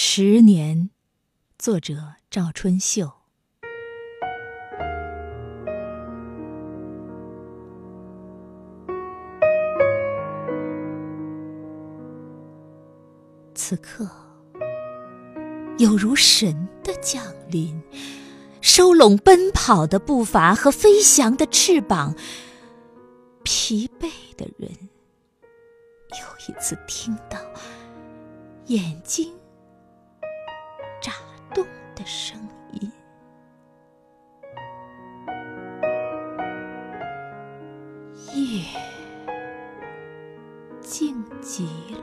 十年，作者赵春秀。此刻，有如神的降临，收拢奔跑的步伐和飞翔的翅膀。疲惫的人，又一次听到眼睛。声音，夜静极了，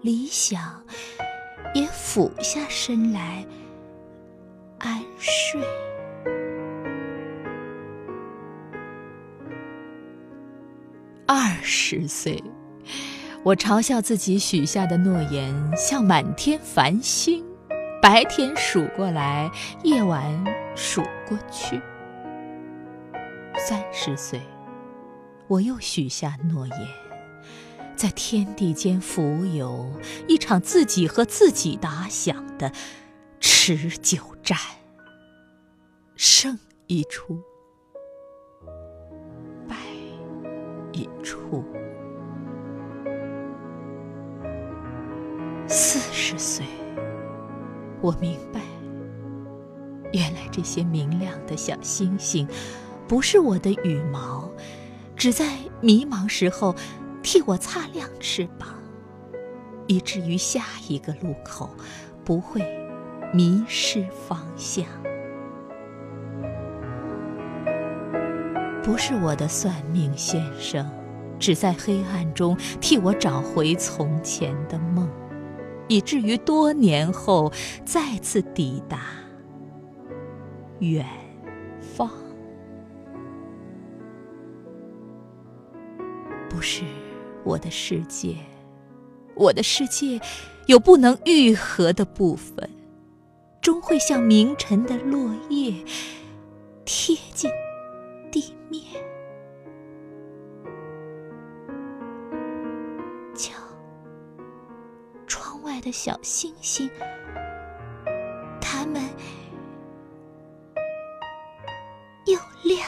理想也俯下身来安睡。二十岁。我嘲笑自己许下的诺言像满天繁星，白天数过来，夜晚数过去。三十岁，我又许下诺言，在天地间浮游，一场自己和自己打响的持久战，胜一出，败一出。四十岁，我明白，原来这些明亮的小星星，不是我的羽毛，只在迷茫时候替我擦亮翅膀，以至于下一个路口不会迷失方向。不是我的算命先生，只在黑暗中替我找回从前的梦。以至于多年后再次抵达远方，不是我的世界，我的世界有不能愈合的部分，终会像明晨的落叶贴近地面。的小星星他们又亮